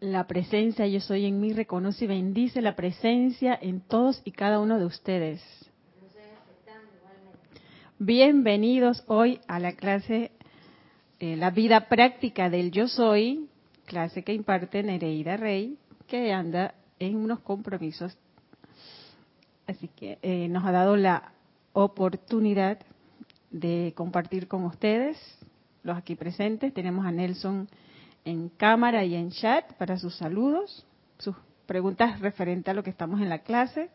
La presencia yo soy en mí reconoce y bendice la presencia en todos y cada uno de ustedes. Bienvenidos hoy a la clase eh, La vida práctica del yo soy, clase que imparte Nereida Rey, que anda en unos compromisos. Así que eh, nos ha dado la oportunidad de compartir con ustedes, los aquí presentes. Tenemos a Nelson en cámara y en chat para sus saludos, sus preguntas referentes a lo que estamos en la clase.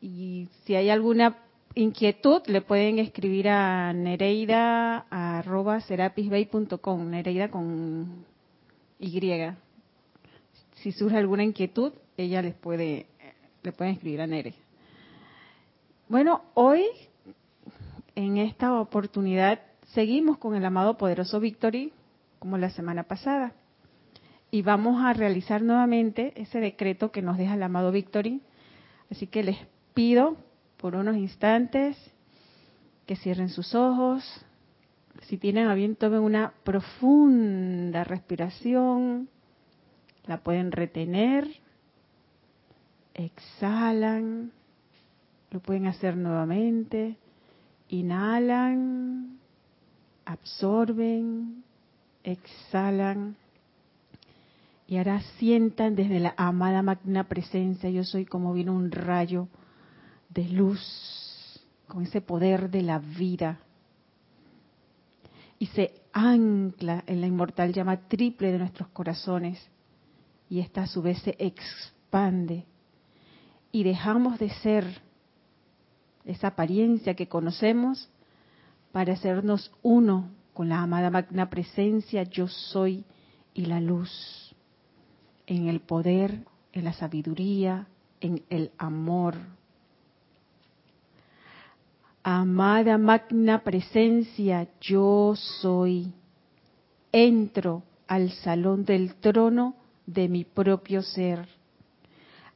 Y si hay alguna inquietud, le pueden escribir a nereida.serapisbay.com, nereida con Y. Si surge alguna inquietud, ella les puede, le pueden escribir a Nere. Bueno, hoy, en esta oportunidad, seguimos con el amado poderoso Victory, como la semana pasada. Y vamos a realizar nuevamente ese decreto que nos deja el amado Victory. Así que les pido por unos instantes que cierren sus ojos. Si tienen a bien, tomen una profunda respiración. La pueden retener. Exhalan. Lo pueden hacer nuevamente. Inhalan. Absorben exhalan y ahora sientan desde la amada magna presencia, yo soy como viene un rayo de luz con ese poder de la vida. Y se ancla en la inmortal llama triple de nuestros corazones y esta a su vez se expande. Y dejamos de ser esa apariencia que conocemos para hacernos uno con la amada magna presencia yo soy y la luz, en el poder, en la sabiduría, en el amor. Amada magna presencia yo soy, entro al salón del trono de mi propio ser,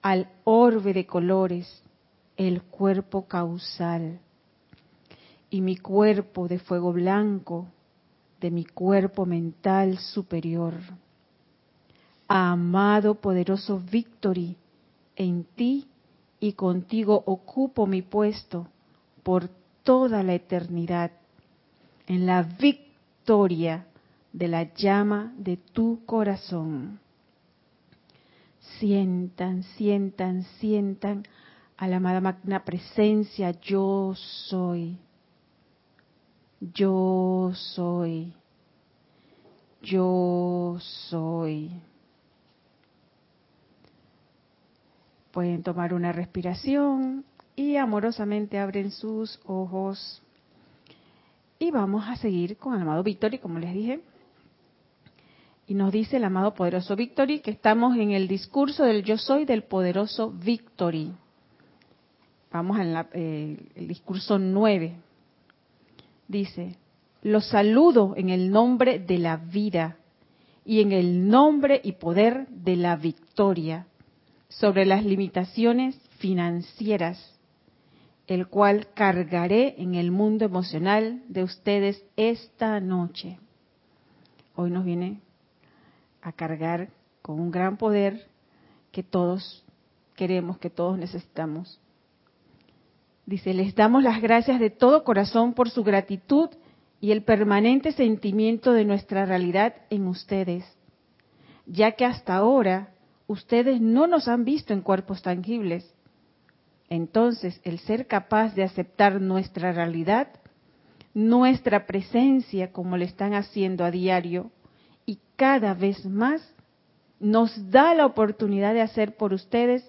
al orbe de colores, el cuerpo causal y mi cuerpo de fuego blanco de mi cuerpo mental superior. Amado poderoso Victory, en ti y contigo ocupo mi puesto por toda la eternidad, en la victoria de la llama de tu corazón. Sientan, sientan, sientan a la amada magna presencia yo soy yo soy, yo soy. Pueden tomar una respiración y amorosamente abren sus ojos. Y vamos a seguir con el amado Victory, como les dije. Y nos dice el amado poderoso Victory que estamos en el discurso del yo soy del poderoso Victory. Vamos al eh, discurso 9 dice, los saludo en el nombre de la vida y en el nombre y poder de la victoria sobre las limitaciones financieras, el cual cargaré en el mundo emocional de ustedes esta noche. Hoy nos viene a cargar con un gran poder que todos queremos, que todos necesitamos Dice, les damos las gracias de todo corazón por su gratitud y el permanente sentimiento de nuestra realidad en ustedes, ya que hasta ahora ustedes no nos han visto en cuerpos tangibles. Entonces, el ser capaz de aceptar nuestra realidad, nuestra presencia como lo están haciendo a diario y cada vez más, nos da la oportunidad de hacer por ustedes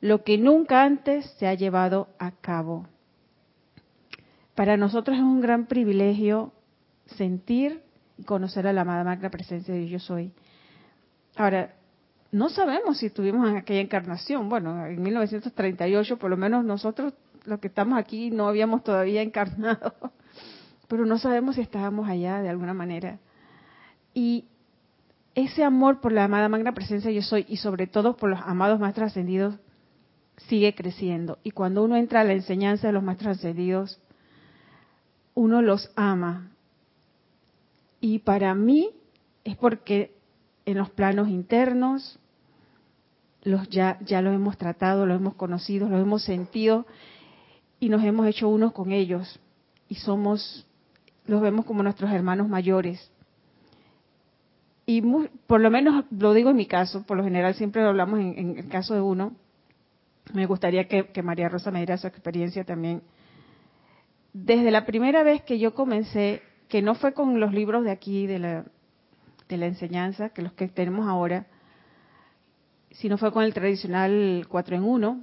lo que nunca antes se ha llevado a cabo. Para nosotros es un gran privilegio sentir y conocer a la amada magna presencia de Yo Soy. Ahora, no sabemos si estuvimos en aquella encarnación. Bueno, en 1938, por lo menos nosotros, los que estamos aquí, no habíamos todavía encarnado. Pero no sabemos si estábamos allá de alguna manera. Y ese amor por la amada magna presencia yo soy y sobre todo por los amados más trascendidos sigue creciendo. Y cuando uno entra a la enseñanza de los más trascendidos, uno los ama. Y para mí es porque en los planos internos, los ya, ya los hemos tratado, los hemos conocido, los hemos sentido y nos hemos hecho unos con ellos y somos, los vemos como nuestros hermanos mayores. Y por lo menos lo digo en mi caso, por lo general siempre lo hablamos en, el caso de uno. Me gustaría que, que María Rosa me diera su experiencia también. Desde la primera vez que yo comencé, que no fue con los libros de aquí, de la, de la enseñanza, que los que tenemos ahora, sino fue con el tradicional 4 en 1,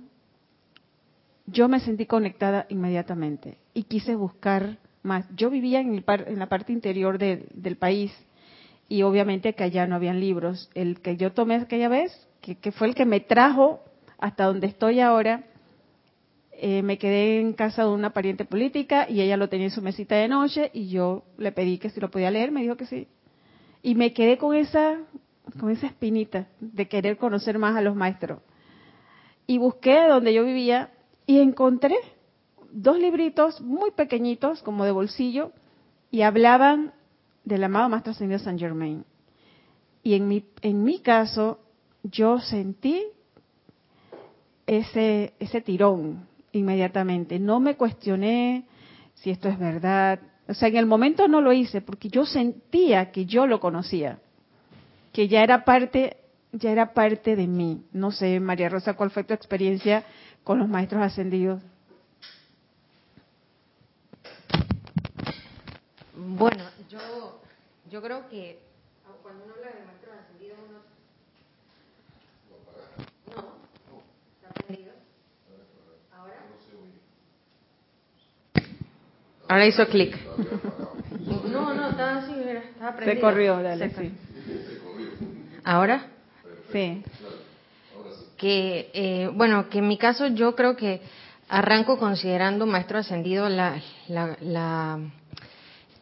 yo me sentí conectada inmediatamente y quise buscar más. Yo vivía en, la parte interior del país y obviamente que allá no habían libros. El que yo tomé aquella vez, que, fue el que me trajo hasta donde estoy ahora, eh, me quedé en casa de una pariente política y ella lo tenía en su mesita de noche y yo le pedí que si lo podía leer, me dijo que sí. Y me quedé con esa, con esa espinita de querer conocer más a los maestros. Y busqué donde yo vivía y encontré dos libritos muy pequeñitos, como de bolsillo, y hablaban del amado Maestro Ascendido San Germain. Y en mi, en mi caso, yo sentí ese, ese tirón inmediatamente. No me cuestioné si esto es verdad. O sea, en el momento no lo hice porque yo sentía que yo lo conocía, que ya era parte, ya era parte de mí. No sé, María Rosa, ¿cuál fue tu experiencia con los maestros ascendidos? Bueno, yo, yo creo que cuando uno habla de maestros ascendidos, uno... No, ¿está prendido? ¿Ahora? Ahora hizo clic. No, no, estaba así, estaba prendido. Se corrió, dale, sí. ¿Ahora? Sí que, eh, bueno, que en mi caso yo creo que arranco considerando maestro ascendido la,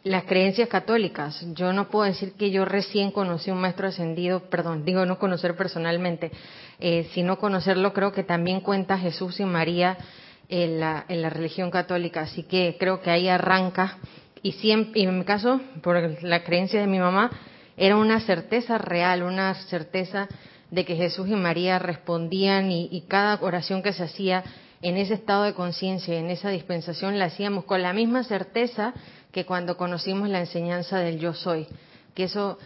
las creencias católicas. Yo no puedo decir que yo recién conocí un maestro ascendido, perdón, digo no conocer personalmente, eh, sino conocerlo creo que también cuenta Jesús y María en la, en la religión católica. Así que creo que ahí arranca. Y, siempre, y en mi caso, por la creencia de mi mamá, era una certeza real, una certeza de que Jesús y María respondían y, cada oración que se hacía en ese estado de conciencia, en esa dispensación, la hacíamos con la misma certeza que cuando conocimos la enseñanza del yo soy. Que eso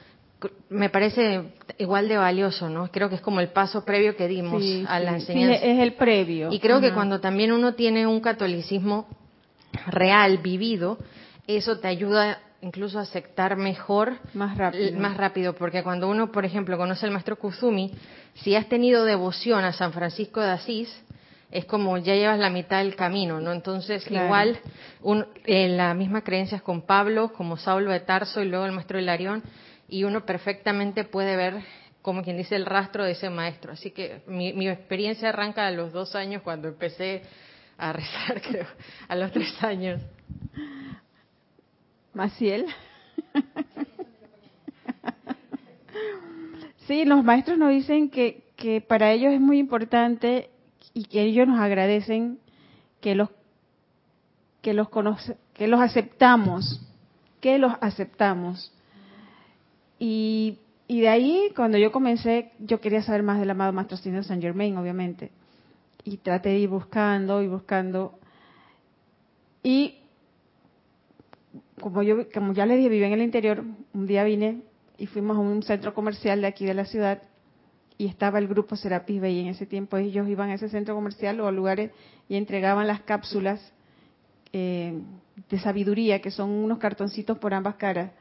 me parece igual de valioso, ¿no? Creo que es como el paso previo que dimos a la enseñanza. Sí, es el previo. Y creo que cuando también uno tiene un catolicismo real, vivido, eso te ayuda incluso aceptar mejor más rápido. más rápido, porque cuando uno, por ejemplo, conoce al maestro Kuzumi, si has tenido devoción a San Francisco de Asís, es como ya llevas la mitad del camino, ¿no? Entonces, igual, un, eh, la misma creencia con Pablo, como Saulo de Tarso y luego el maestro Hilarión, y uno perfectamente puede ver, como quien dice, el rastro de ese maestro. Así que mi, experiencia arranca a los dos años cuando empecé a rezar, creo, a los tres años. Maciel. Sí, los maestros nos dicen que, que para ellos es muy importante y que ellos nos agradecen que los que los conoce, que los aceptamos, que los aceptamos. Y, y de ahí, cuando yo comencé, yo quería saber más del amado Maestro Ascendido San Germain, obviamente. Y traté de ir buscando y buscando. Y como yo, como ya les dije, viví en el interior, un día vine y fuimos a un centro comercial de aquí de la ciudad y estaba el grupo Serapis Bay. En ese tiempo ellos iban a ese centro comercial o a lugares y entregaban las cápsulas eh, de sabiduría, que son unos cartoncitos por ambas caras.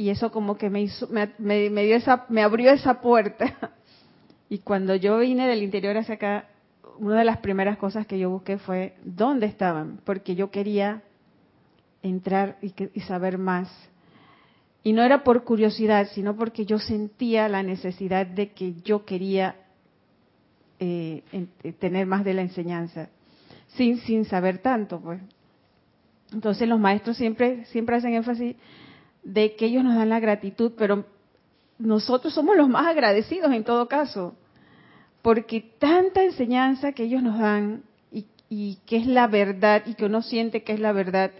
Y eso como que me hizo, me, me, dio esa, me abrió esa puerta. y cuando yo vine del interior hacia acá, una de las primeras cosas que yo busqué fue dónde estaban, porque yo quería entrar y, saber más. Y no era por curiosidad, sino porque yo sentía la necesidad de que yo quería eh, eh, tener más de la enseñanza, sin, sin saber tanto, pues. Entonces los maestros siempre, siempre hacen énfasis de que ellos nos dan la gratitud, pero nosotros somos los más agradecidos en todo caso, porque tanta enseñanza que ellos nos dan y, que es la verdad y que uno siente que es la verdad,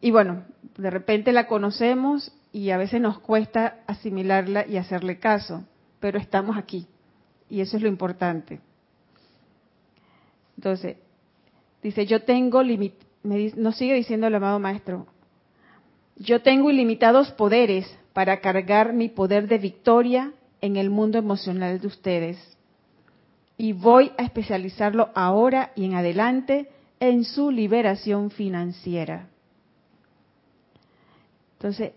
y bueno, de repente la conocemos y a veces nos cuesta asimilarla y hacerle caso, pero estamos aquí y eso es lo importante. Entonces, dice, yo tengo, nos sigue diciendo el amado maestro, yo tengo ilimitados poderes para cargar mi poder de victoria en el mundo emocional de ustedes. Y voy a especializarlo ahora y en adelante en su liberación financiera. Entonces,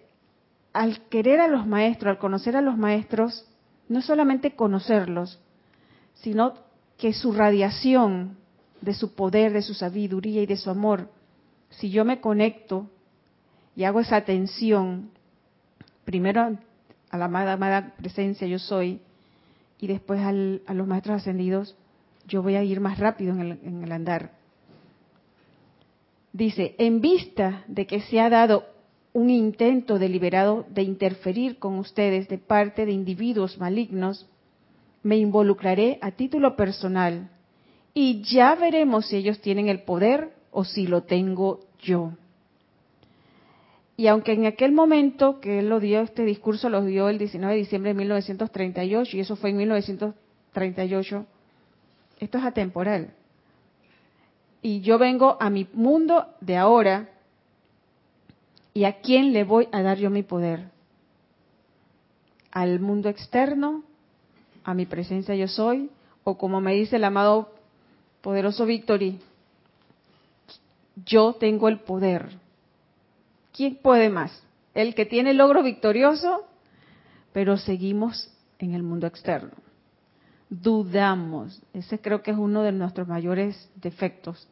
al querer a los maestros, al conocer a los maestros, no solamente conocerlos, sino que su radiación de su poder, de su sabiduría y de su amor, si yo me conecto y hago esa atención, primero a la amada, presencia yo soy, y después a los maestros ascendidos, yo voy a ir más rápido en el, en el andar. Dice, en vista de que se ha dado un intento deliberado de interferir con ustedes de parte de individuos malignos, me involucraré a título personal y ya veremos si ellos tienen el poder o si lo tengo yo. Y aunque en aquel momento que él lo dio, este discurso lo dio el 19 de diciembre de 1938, y eso fue en 1938, esto es atemporal. Y yo vengo a mi mundo de ahora, ¿y a quién le voy a dar yo mi poder? ¿Al mundo externo? ¿A mi presencia yo soy? O como me dice el amado poderoso Victory, yo tengo el poder. ¿Quién puede más? El que tiene logro victorioso, pero seguimos en el mundo externo. Dudamos. Ese creo que es uno de nuestros mayores defectos.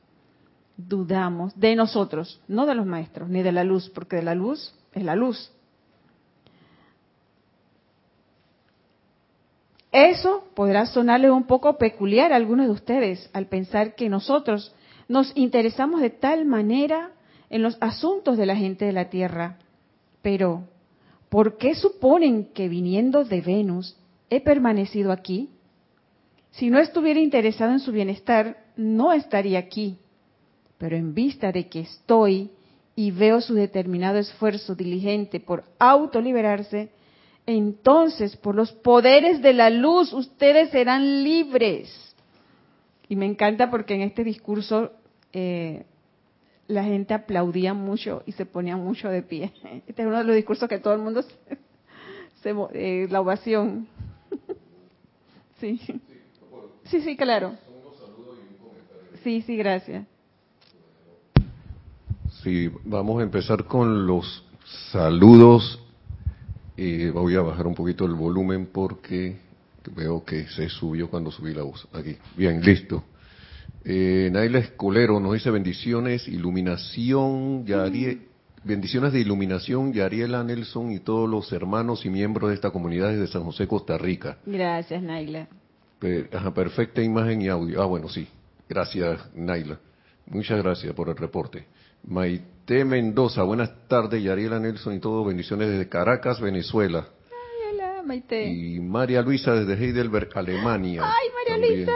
Dudamos de nosotros, no de los maestros, ni de la luz, porque de la luz es la luz. Eso podrá sonarle un poco peculiar a algunos de ustedes al pensar que nosotros nos interesamos de tal manera en los asuntos de la gente de la Tierra. Pero, ¿por qué suponen que viniendo de Venus he permanecido aquí? Si no estuviera interesado en su bienestar, no estaría aquí. Pero en vista de que estoy y veo su determinado esfuerzo diligente por autoliberarse, entonces por los poderes de la luz ustedes serán libres. Y me encanta porque en este discurso eh, la gente aplaudía mucho y se ponía mucho de pie. Este es uno de los discursos que todo el mundo se, eh, la ovación. sí. Sí, sí, claro. Sí, sí, gracias. Sí, vamos a empezar con los saludos voy a bajar un poquito el volumen porque veo que se subió cuando subí la voz. Aquí. Bien, listo. Eh, Naila Escolero nos dice bendiciones, iluminación, Yariel, bendiciones de iluminación, Yariela Nelson y todos los hermanos y miembros de esta comunidad de San José, Costa Rica. Gracias, Naila. perfecta imagen y audio. Ah, bueno, sí. Gracias, Naila. Muchas gracias por el reporte. Maite Mendoza, buenas tardes, Yariela Nelson y todo, bendiciones desde Caracas, Venezuela. Ay, hola, Maite. Y María Luisa desde Heidelberg, Alemania. Ay, María Luisa,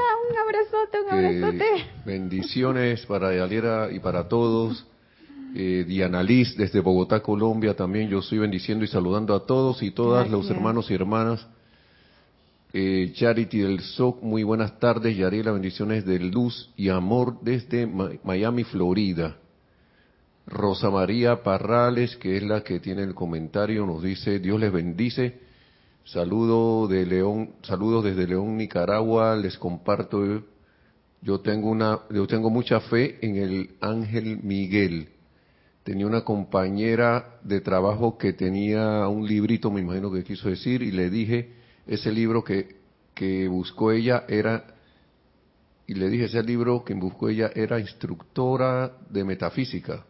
abrazote, un abrazote. Bendiciones para Yariela y para todos. Eh, Diana Liz desde Bogotá, Colombia, también yo estoy bendiciendo y saludando a todos y todas los hermanos y hermanas. Eh, Charity del SOC, muy buenas tardes. Yariela, bendiciones de luz y amor desde Miami, Florida. Rosa María Parrales, que es la que tiene el comentario, nos dice, Dios les bendice. Saludo de León, saludos desde León, Nicaragua. Les comparto, yo tengo una, yo tengo mucha fe en el Ángel Miguel. Tenía una compañera de trabajo que tenía un librito, me imagino que quiso decir, y le dije, ese libro que, que buscó ella era, y le dije, ese libro que buscó ella era instructora de metafísica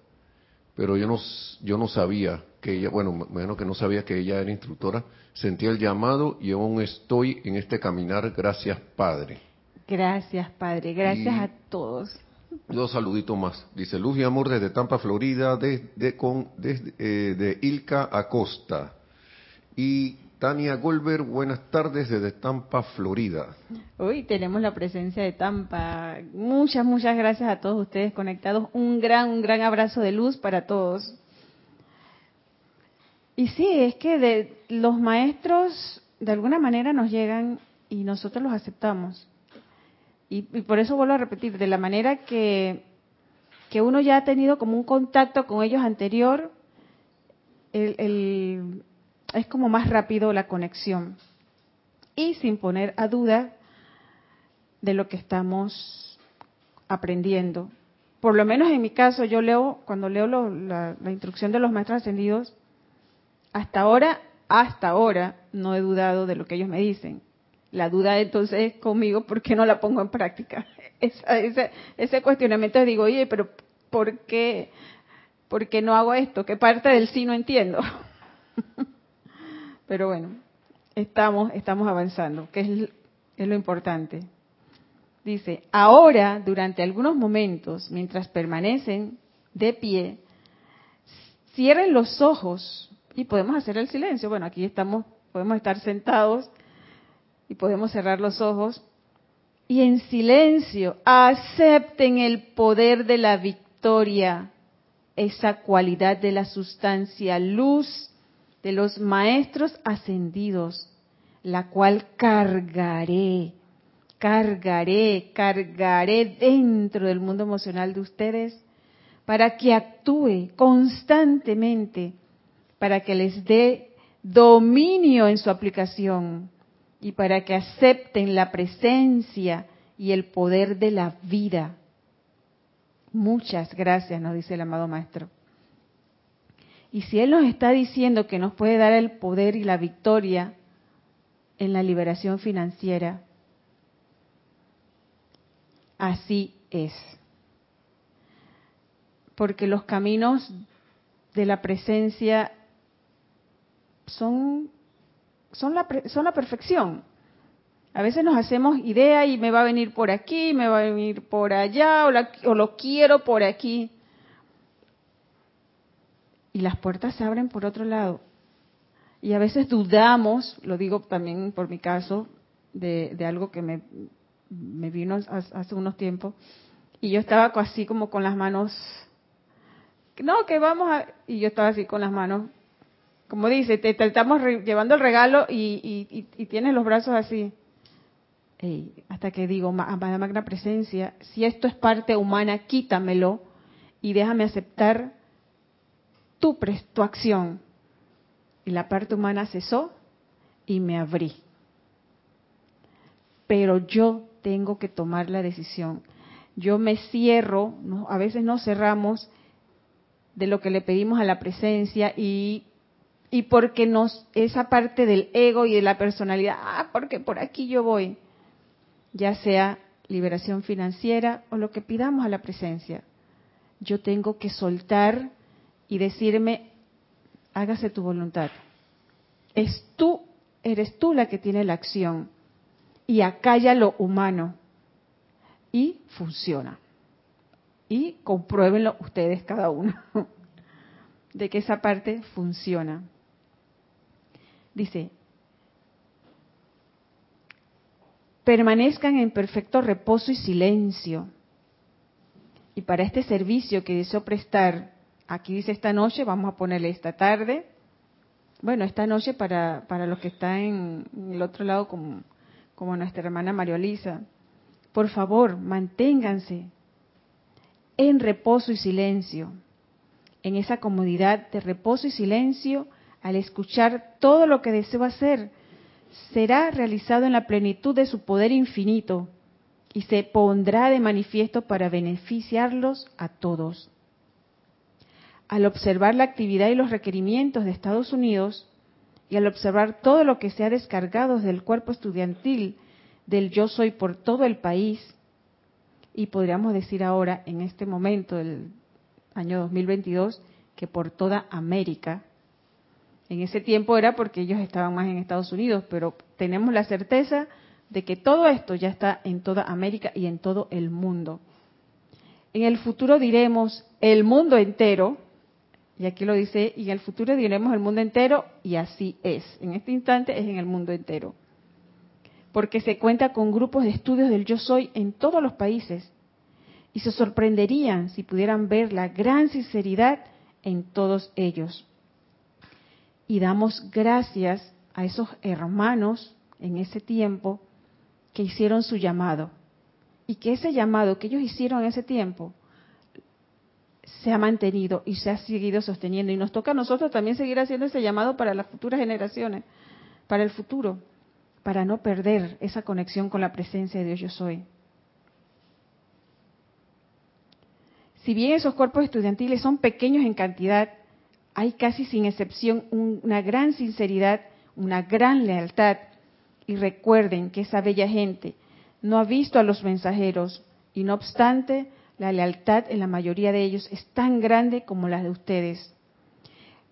pero yo no, yo no sabía que ella, bueno, menos que no sabía que ella era instructora, sentí el llamado y aún estoy en este caminar, gracias Padre. Gracias Padre, gracias a todos. Dos saluditos más. Dice Luz y Amor desde Tampa, Florida, desde, con, desde, eh, de Ilka Acosta. Y Tania Goldberg, buenas tardes desde Tampa, Florida. Hoy tenemos la presencia de Tampa. Muchas, muchas gracias a todos ustedes conectados. Un gran, un gran abrazo de luz para todos. Y sí, es que de, los maestros de alguna manera nos llegan y nosotros los aceptamos. Y, por eso vuelvo a repetir, de la manera que, que uno ya ha tenido como un contacto con ellos anterior, el, es como más rápido la conexión. Y sin poner a duda de lo que estamos aprendiendo. Por lo menos en mi caso, yo leo, cuando leo la, la instrucción de los maestros ascendidos, hasta ahora, hasta ahora, no he dudado de lo que ellos me dicen. La duda entonces es conmigo, ¿por qué no la pongo en práctica? ese, ese cuestionamiento digo, oye, pero ¿por qué, ¿por qué no hago esto? ¿Qué parte del sí no entiendo? pero bueno, estamos, estamos avanzando, que es, es lo importante. Dice, ahora, durante algunos momentos, mientras permanecen de pie, cierren los ojos y podemos hacer el silencio. Bueno, aquí estamos, podemos estar sentados y podemos cerrar los ojos. Y en silencio acepten el poder de la victoria, esa cualidad de la sustancia luz de los maestros ascendidos, la cual cargaré, cargaré, cargaré dentro del mundo emocional de ustedes para que actúe constantemente para que les dé dominio en su aplicación y para que acepten la presencia y el poder de la vida. Muchas gracias, nos dice el amado Maestro. Y si Él nos está diciendo que nos puede dar el poder y la victoria en la liberación financiera, así es. Porque los caminos de la presencia son, son, la, son la perfección. A veces nos hacemos idea y me va a venir por aquí, me va a venir por allá, o, o lo quiero por aquí. Y las puertas se abren por otro lado. Y a veces dudamos, lo digo también por mi caso, de, de algo que me, me vino hace unos tiempos, y yo estaba así como con las manos, no, que vamos a, y yo estaba así con las manos como dice, te, estamos llevando el regalo y, tienes los brazos así. hasta que digo, amada magna presencia, si esto es parte humana, quítamelo y déjame aceptar tu, tu acción. Y la parte humana cesó y me abrí. Pero yo tengo que tomar la decisión. Yo me cierro, a veces nos cerramos de lo que le pedimos a la presencia y y porque nos esa parte del ego y de la personalidad, ah, porque por aquí yo voy, ya sea liberación financiera o lo que pidamos a la presencia. Yo tengo que soltar y decirme, hágase tu voluntad. Es tú, eres tú la que tiene la acción. Y acalla lo humano. Y funciona. Y compruébenlo ustedes cada uno, de que esa parte funciona. Dice, permanezcan en perfecto reposo y silencio. Y para este servicio que deseo prestar, aquí dice esta noche, vamos a ponerle esta tarde, bueno, esta noche para, para los que están en, el otro lado como, como nuestra hermana María por favor, manténganse en reposo y silencio, en esa comodidad de reposo y silencio al escuchar todo lo que deseo hacer, será realizado en la plenitud de su poder infinito y se pondrá de manifiesto para beneficiarlos a todos. Al observar la actividad y los requerimientos de Estados Unidos y al observar todo lo que se ha descargado del cuerpo estudiantil del yo soy por todo el país, y podríamos decir ahora, en este momento del año 2022, que por toda América, en ese tiempo era porque ellos estaban más en Estados Unidos, pero tenemos la certeza de que todo esto ya está en toda América y en todo el mundo. En el futuro diremos el mundo entero, y aquí lo dice, y en el futuro diremos el mundo entero, y así es. En este instante es en el mundo entero. Porque se cuenta con grupos de estudios del yo soy en todos los países, y se sorprenderían si pudieran ver la gran sinceridad en todos ellos y damos gracias a esos hermanos en ese tiempo que hicieron su llamado y que ese llamado que ellos hicieron en ese tiempo se ha mantenido y se ha seguido sosteniendo. Y nos toca a nosotros también seguir haciendo ese llamado para las futuras generaciones, para el futuro, para no perder esa conexión con la presencia de Dios yo soy. Si bien esos cuerpos estudiantiles son pequeños en cantidad, hay casi sin excepción una gran sinceridad, una gran lealtad. Y recuerden que esa bella gente no ha visto a los mensajeros y no obstante la lealtad en la mayoría de ellos es tan grande como la de ustedes.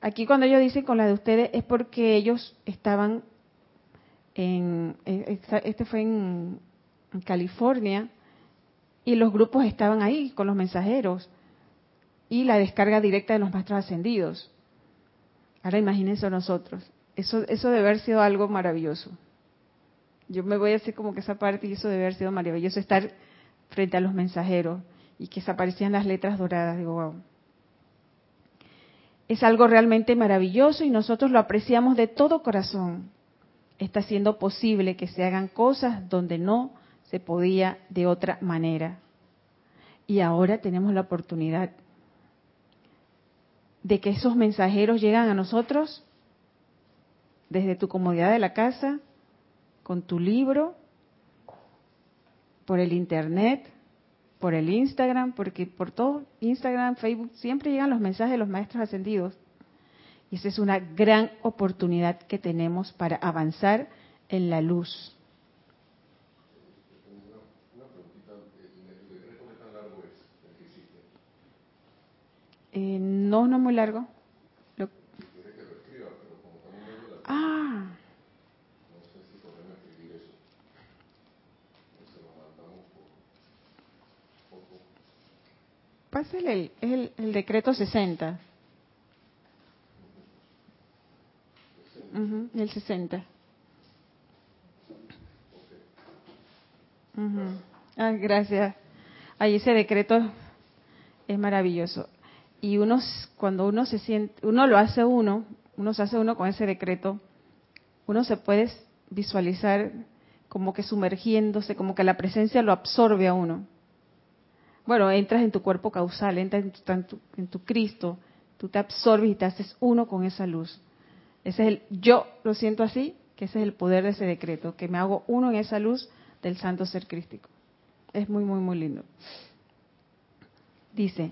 Aquí cuando ellos dicen con la de ustedes es porque ellos estaban en, eh, este fue en, California y los grupos estaban ahí con los mensajeros y la descarga directa de los maestros ascendidos. Ahora imagínense nosotros. Eso, eso debe haber sido algo maravilloso. Yo me voy a hacer como que esa parte y eso debe haber sido maravilloso estar frente a los mensajeros y que se aparecían las letras doradas. Digo, wow. Es algo realmente maravilloso y nosotros lo apreciamos de todo corazón. Está siendo posible que se hagan cosas donde no se podía de otra manera. Y ahora tenemos la oportunidad de que esos mensajeros llegan a nosotros desde tu comodidad de la casa, con tu libro, por el internet, por el Instagram, porque por todo Instagram, Facebook, siempre llegan los mensajes de los maestros ascendidos. Y esa es una gran oportunidad que tenemos para avanzar en la luz. Eh, no, no muy largo. Ah. Pásale el, el, decreto 60. el 60. ah, gracias. Ahí ese decreto es maravilloso. Y uno, cuando uno se siente, uno lo hace uno, uno se hace uno con ese decreto, uno se puede visualizar como que sumergiéndose, como que la presencia lo absorbe a uno bueno, entras en tu cuerpo causal, entras en tu, Cristo, tú te absorbes y te haces uno con esa luz. Ese es el, yo lo siento así, que ese es el poder de ese decreto, que me hago uno en esa luz del santo ser crístico. Es muy, muy, muy lindo. Dice,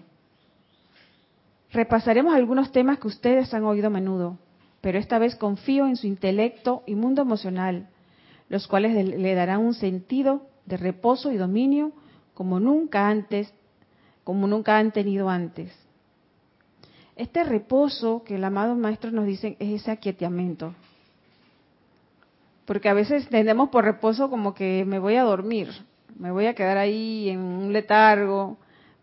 repasaremos algunos temas que ustedes han oído a menudo, pero esta vez confío en su intelecto y mundo emocional, los cuales le darán un sentido de reposo y dominio como nunca antes, como nunca han tenido antes. Este reposo que el amado maestro nos dice es ese aquietamiento. Porque a veces tenemos por reposo como que me voy a dormir, me voy a quedar ahí en un letargo,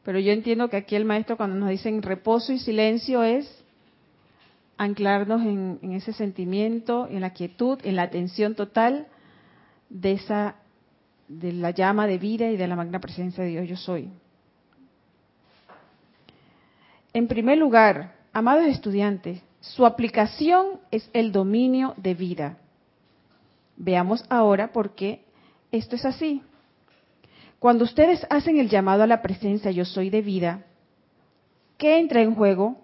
pero yo entiendo que aquí el maestro cuando nos dicen reposo y silencio es anclarnos en, ese sentimiento, en la quietud, en la atención total de esa de la llama de vida y de la magna presencia de Dios yo soy. En primer lugar, amados estudiantes, su aplicación es el dominio de vida. Veamos ahora por qué esto es así. Cuando ustedes hacen el llamado a la presencia yo soy de vida, ¿qué entra en juego?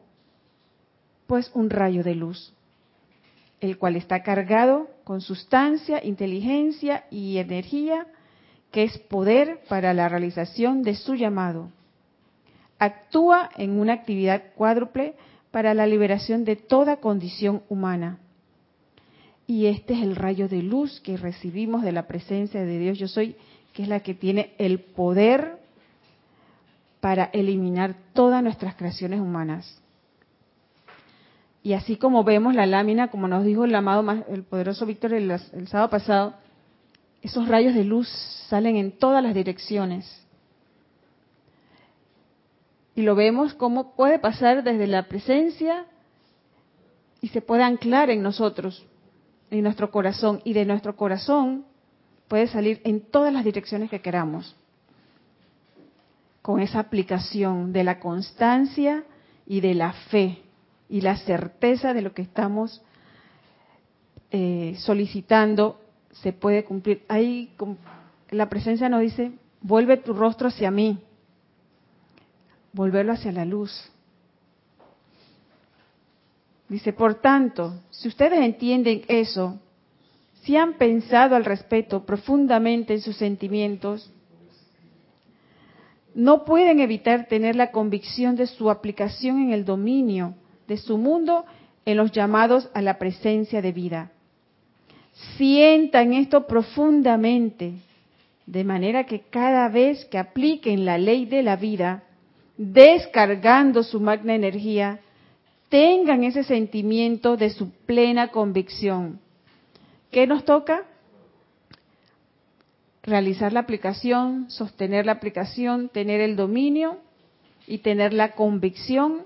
Pues un rayo de luz, el cual está cargado con sustancia, inteligencia y energía que es poder para la realización de su llamado. Actúa en una actividad cuádruple para la liberación de toda condición humana. Y este es el rayo de luz que recibimos de la presencia de Dios Yo Soy, que es la que tiene el poder para eliminar todas nuestras creaciones humanas. Y así como vemos la lámina, como nos dijo el amado, el poderoso Víctor el, sábado pasado, esos rayos de luz salen en todas las direcciones. Y lo vemos como puede pasar desde la presencia y se puede anclar en nosotros, en nuestro corazón. Y de nuestro corazón puede salir en todas las direcciones que queramos. Con esa aplicación de la constancia y de la fe y la certeza de lo que estamos eh, solicitando se puede cumplir. Ahí la presencia nos dice, vuelve tu rostro hacia mí, volverlo hacia la luz. Dice, por tanto, si ustedes entienden eso, si han pensado al respeto profundamente en sus sentimientos, no pueden evitar tener la convicción de su aplicación en el dominio de su mundo en los llamados a la presencia de vida. Sientan esto profundamente, de manera que cada vez que apliquen la ley de la vida, descargando su magna energía, tengan ese sentimiento de su plena convicción. ¿Qué nos toca? Realizar la aplicación, sostener la aplicación, tener el dominio y tener la convicción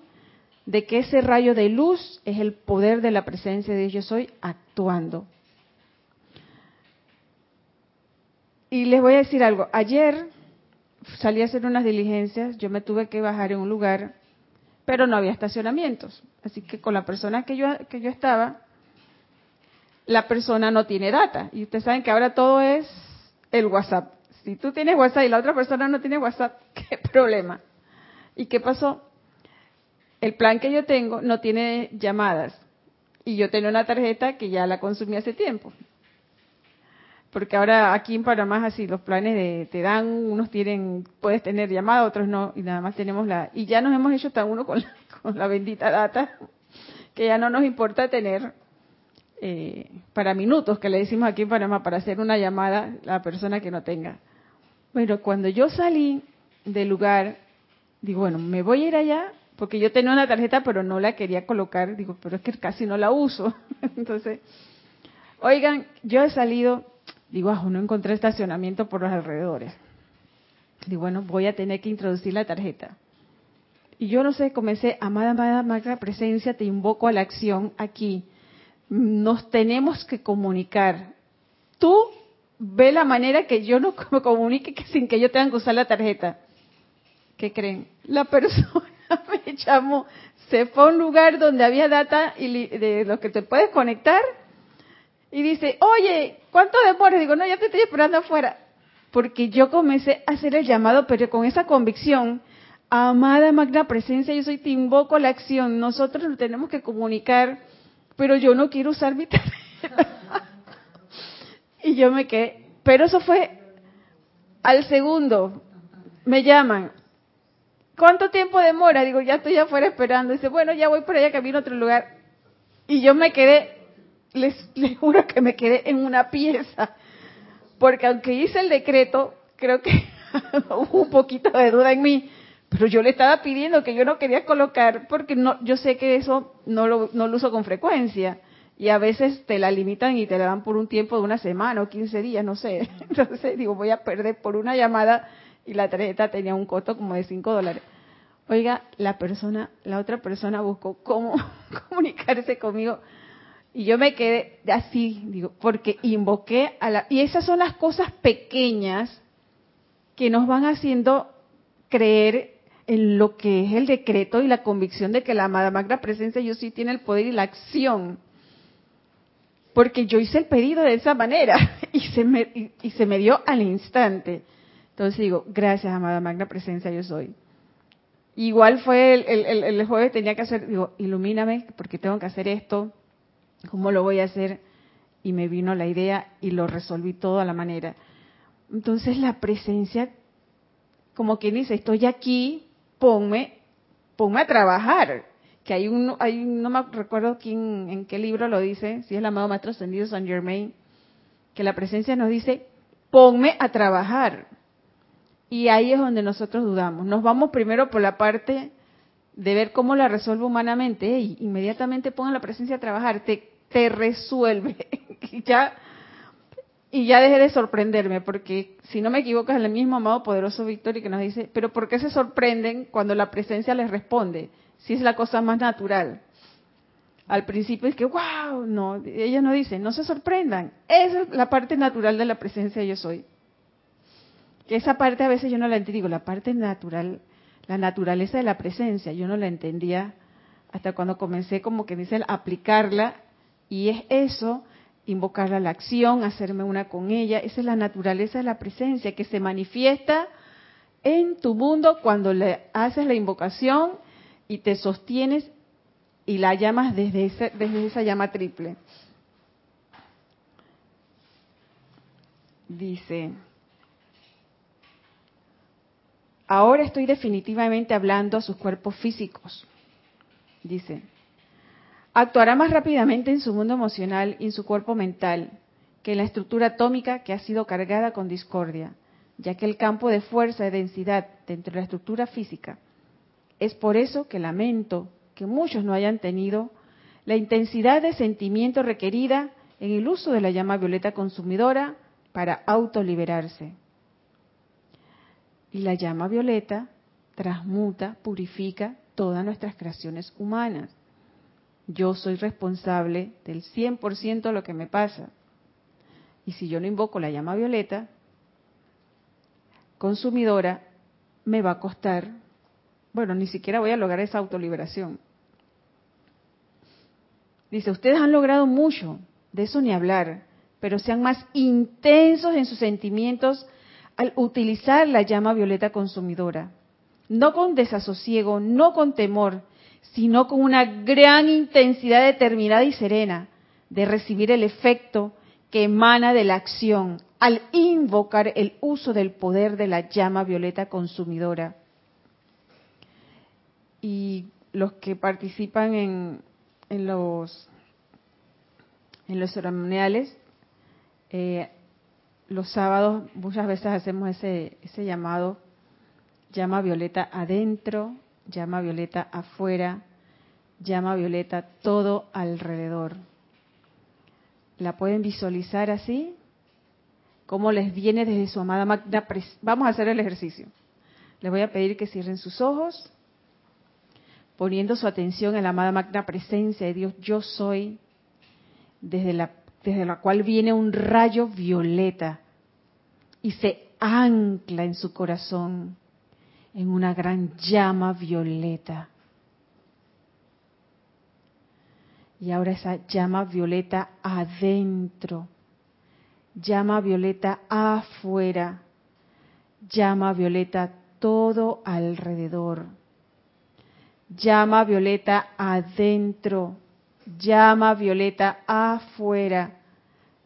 de que ese rayo de luz es el poder de la presencia de Yo Soy actuando. Y les voy a decir algo. Ayer salí a hacer unas diligencias, yo me tuve que bajar en un lugar, pero no había estacionamientos. Así que con la persona que yo, que yo estaba, la persona no tiene data. Y ustedes saben que ahora todo es el WhatsApp. Si tú tienes WhatsApp y la otra persona no tiene WhatsApp, ¿qué problema? ¿Y qué pasó? El plan que yo tengo no tiene llamadas. Y yo tengo una tarjeta que ya la consumí hace tiempo porque ahora aquí en Panamá así, los planes de, te dan, unos tienen, puedes tener llamada, otros no, y nada más tenemos la, y ya nos hemos hecho tan uno con la, con la bendita data, que ya no nos importa tener eh, para minutos, que le decimos aquí en Panamá, para hacer una llamada la persona que no tenga. Bueno, cuando yo salí del lugar, digo, bueno, me voy a ir allá, porque yo tenía una tarjeta, pero no la quería colocar, digo, pero es que casi no la uso. Entonces, oigan, yo he salido Digo, ah, no encontré estacionamiento por los alrededores. Digo, bueno, voy a tener que introducir la tarjeta. Y yo no sé, comencé, amada, amada, magna presencia, te invoco a la acción aquí. Nos tenemos que comunicar. Tú ve la manera que yo no me comunique sin que yo tenga que usar la tarjeta. ¿Qué creen? La persona me llamó, se fue a un lugar donde había data y de los que te puedes conectar y dice, oye, ¿cuánto demora? Digo, no, ya te estoy esperando afuera. Porque yo comencé a hacer el llamado, pero con esa convicción, amada magna presencia, yo soy, te invoco la acción, nosotros tenemos que comunicar, pero yo no quiero usar mi tarjeta. y yo me quedé, pero eso fue al segundo, me llaman, ¿cuánto tiempo demora? Digo, ya estoy afuera esperando. Dice, bueno, ya voy por allá, camino a otro lugar. Y yo me quedé, les, juro que me quedé en una pieza, porque aunque hice el decreto, creo que hubo un poquito de duda en mí, pero yo le estaba pidiendo que yo no quería colocar, porque no, yo sé que eso no lo, no lo uso con frecuencia, y a veces te la limitan y te la dan por un tiempo de una semana o 15 días, no sé. Entonces digo, voy a perder por una llamada y la tarjeta tenía un costo como de 5 dólares. Oiga, la persona, la otra persona buscó cómo comunicarse conmigo y yo me quedé así, digo, porque invoqué a la... Y esas son las cosas pequeñas que nos van haciendo creer en lo que es el decreto y la convicción de que la amada magna presencia yo sí tiene el poder y la acción. Porque yo hice el pedido de esa manera y se me, y, se me dio al instante. Entonces digo, gracias amada magna presencia yo soy. Igual fue el, el, el jueves tenía que hacer, digo, ilumíname porque tengo que hacer esto, ¿Cómo lo voy a hacer? Y me vino la idea y lo resolví todo a la manera. Entonces la presencia, como quien dice, estoy aquí, ponme, ponme a trabajar. Que hay un, hay, no me recuerdo quién, en qué libro lo dice, si es el amado Maestro Ascendido San Germain, que la presencia nos dice, ponme a trabajar. Y ahí es donde nosotros dudamos. Nos vamos primero por la parte de ver cómo la resuelvo humanamente. y inmediatamente ponga la presencia a trabajar. Te, te resuelve. ya y ya dejé de sorprenderme, porque si no me equivoco es el mismo amado poderoso Victoria que nos dice, pero ¿por qué se sorprenden cuando la presencia les responde? Si es la cosa más natural. Al principio es que, wow, no, ella no dice, no se sorprendan. Esa es la parte natural de la presencia yo soy. Que esa parte a veces yo no la entiendo, digo, la parte natural, la naturaleza de la presencia, yo no la entendía hasta cuando comencé como que dice aplicarla y es eso, invocarla a la acción, hacerme una con ella. Esa es la naturaleza de la presencia que se manifiesta en tu mundo cuando le haces la invocación y te sostienes y la llamas desde, desde esa llama triple. Dice, ahora estoy definitivamente hablando a sus cuerpos físicos. Dice, actuará más rápidamente en su mundo emocional y en su cuerpo mental que en la estructura atómica que ha sido cargada con discordia ya que el campo de fuerza y densidad dentro de la estructura física es por eso que lamento que muchos no hayan tenido la intensidad de sentimiento requerida en el uso de la llama violeta consumidora para autoliberarse. Y la llama violeta transmuta, purifica todas nuestras creaciones humanas. Yo soy responsable del 100% de lo que me pasa. Y si yo no invoco la llama violeta, consumidora me va a costar, bueno, ni siquiera voy a lograr esa autoliberación. Dice, ustedes han logrado mucho, de eso ni hablar, pero sean más intensos en sus sentimientos al utilizar la llama violeta consumidora. No con desasosiego, no con temor, sino con una gran intensidad determinada y serena de recibir el efecto que emana de la acción al invocar el uso del poder de la llama violeta consumidora. Y los que participan en, en los en los ceremoniales, eh, los sábados muchas veces hacemos ese, ese llamado, llama violeta adentro, llama violeta afuera, llama violeta todo alrededor. ¿La pueden visualizar así? cómo les viene desde su amada magna Vamos a hacer el ejercicio. Les voy a pedir que cierren sus ojos, poniendo su atención en la amada magna presencia de Dios, yo soy, desde la, desde la cual viene un rayo violeta y se ancla en su corazón en una gran llama violeta. Y ahora esa llama violeta adentro llama violeta afuera, llama violeta todo alrededor, llama violeta adentro, llama violeta afuera,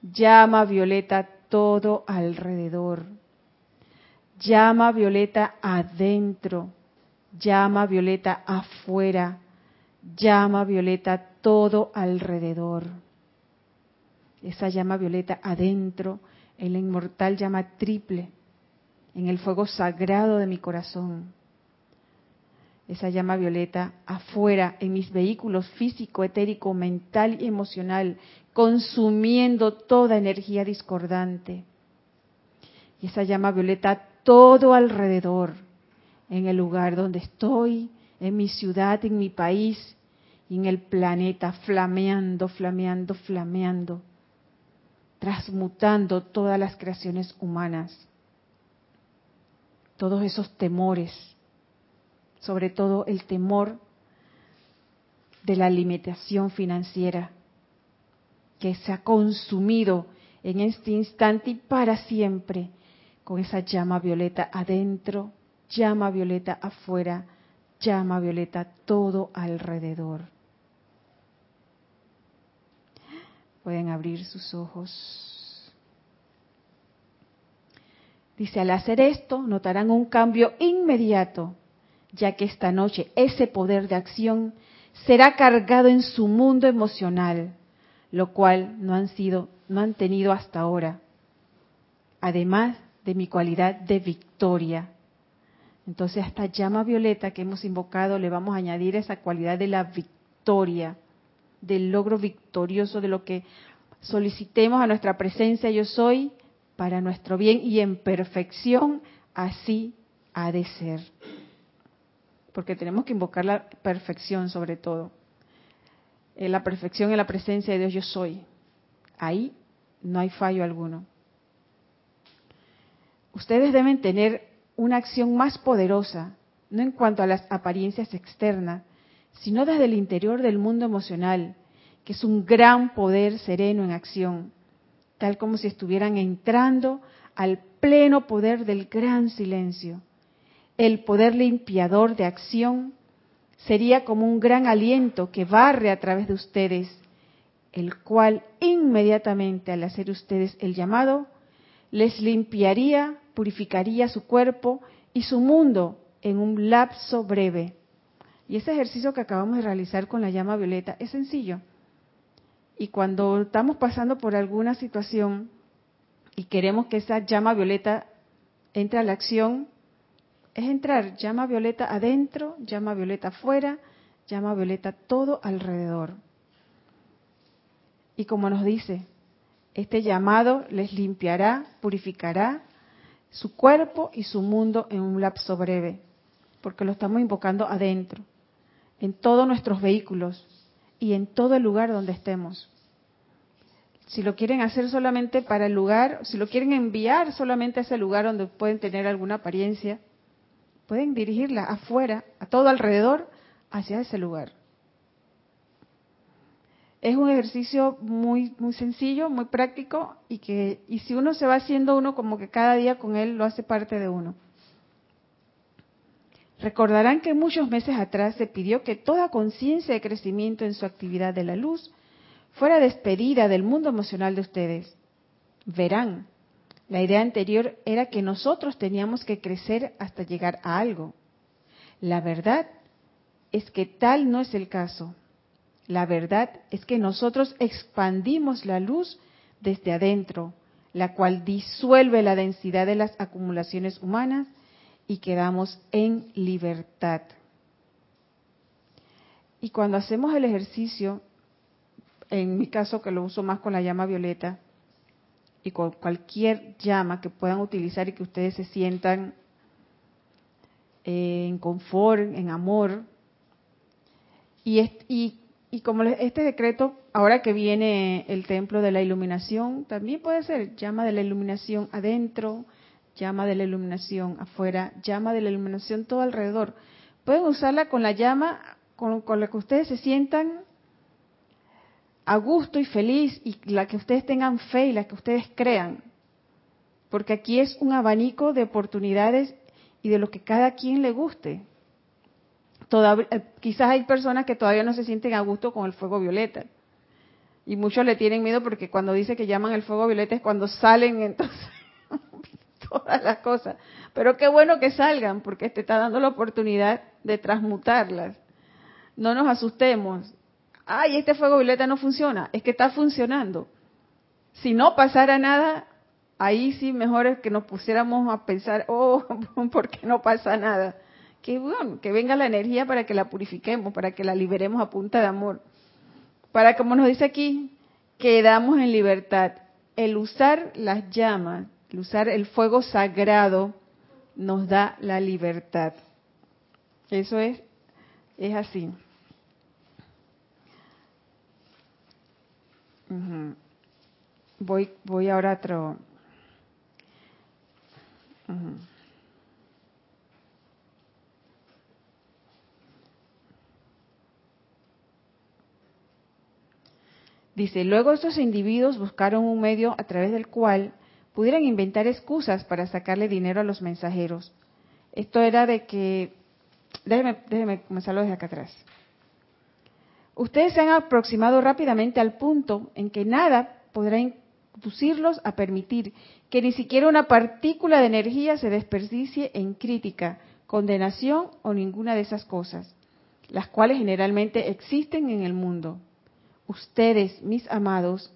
llama violeta todo alrededor, llama violeta adentro, llama violeta afuera, llama violeta todo alrededor esa llama violeta adentro, en la inmortal llama triple, en el fuego sagrado de mi corazón. Esa llama violeta afuera, en mis vehículos físico, etérico, mental y emocional, consumiendo toda energía discordante. Y esa llama violeta todo alrededor, en el lugar donde estoy, en mi ciudad, en mi país en el planeta, flameando, flameando, flameando transmutando todas las creaciones humanas, todos esos temores, sobre todo el temor de la limitación financiera que se ha consumido en este instante y para siempre con esa llama violeta adentro, llama violeta afuera, llama violeta todo alrededor. Pueden abrir sus ojos. Dice, al hacer esto notarán un cambio inmediato, ya que esta noche ese poder de acción será cargado en su mundo emocional, lo cual no han sido, no han tenido hasta ahora. Además de mi cualidad de victoria. Entonces a esta llama violeta que hemos invocado le vamos a añadir esa cualidad de la victoria del logro victorioso de lo que solicitemos a nuestra presencia yo soy para nuestro bien y en perfección así ha de ser. Porque tenemos que invocar la perfección sobre todo. En eh, la perfección en la presencia de Dios yo soy. Ahí no hay fallo alguno. Ustedes deben tener una acción más poderosa, no en cuanto a las apariencias externas, sino desde el interior del mundo emocional, que es un gran poder sereno en acción, tal como si estuvieran entrando al pleno poder del gran silencio. El poder limpiador de acción sería como un gran aliento que barre a través de ustedes, el cual inmediatamente al hacer ustedes el llamado, les limpiaría, purificaría su cuerpo y su mundo en un lapso breve. Y ese ejercicio que acabamos de realizar con la llama violeta es sencillo. Y cuando estamos pasando por alguna situación y queremos que esa llama violeta entre a la acción, es entrar llama violeta adentro, llama violeta afuera, llama violeta todo alrededor. Y como nos dice, este llamado les limpiará, purificará su cuerpo y su mundo en un lapso breve, porque lo estamos invocando adentro, en todos nuestros vehículos y en todo el lugar donde estemos. Si lo quieren hacer solamente para el lugar, si lo quieren enviar solamente a ese lugar donde pueden tener alguna apariencia, pueden dirigirla afuera, a todo alrededor, hacia ese lugar. Es un ejercicio muy muy sencillo, muy práctico y que y si uno se va haciendo uno como que cada día con él lo hace parte de uno. Recordarán que muchos meses atrás se pidió que toda conciencia de crecimiento en su actividad de la luz fuera despedida del mundo emocional de ustedes. Verán la idea anterior era que nosotros teníamos que crecer hasta llegar a algo. La verdad es que tal no es el caso. La verdad es que nosotros expandimos la luz desde adentro, la cual disuelve la densidad de las acumulaciones humanas y quedamos en libertad. Y cuando hacemos el ejercicio, en mi caso que lo uso más con la llama violeta, y con cualquier llama que puedan utilizar y que ustedes se sientan en confort, en amor. Y, y, y como este decreto, ahora que viene el templo de la iluminación, también puede ser llama de la iluminación adentro, llama de la iluminación afuera, llama de la iluminación todo alrededor. Pueden usarla con la llama con, con la que ustedes se sientan a gusto y feliz y la que ustedes tengan fe y la que ustedes crean. Porque aquí es un abanico de oportunidades y de lo que cada quien le guste. Eh, quizás hay personas que todavía no se sienten a gusto con el fuego violeta. Y muchos le tienen miedo porque cuando dice que llaman el fuego violeta es cuando salen entonces todas las cosas. Pero qué bueno que salgan porque te está dando la oportunidad de transmutarlas. No nos asustemos ay, este fuego violeta no funciona, es que está funcionando. Si no pasara nada, ahí sí mejor es que nos pusiéramos a pensar, oh, ¿por qué no pasa nada? Que bueno, que venga la energía para que la purifiquemos, para que la liberemos a punta de amor. Para, como nos dice aquí, quedamos en libertad. El usar las llamas, el usar el fuego sagrado, nos da la libertad. Eso es, es así. Voy, voy ahora a otro. Dice, luego estos individuos buscaron un medio a través del cual pudieran inventar excusas para sacarle dinero a los mensajeros. Esto era de que, déjeme, déjeme comenzarlo desde acá atrás. Ustedes se han aproximado rápidamente al punto en que nada podrá inducirlos a permitir que ni siquiera una partícula de energía se desperdicie en crítica, condenación o ninguna de esas cosas, las cuales generalmente existen en el mundo. Ustedes, mis amados,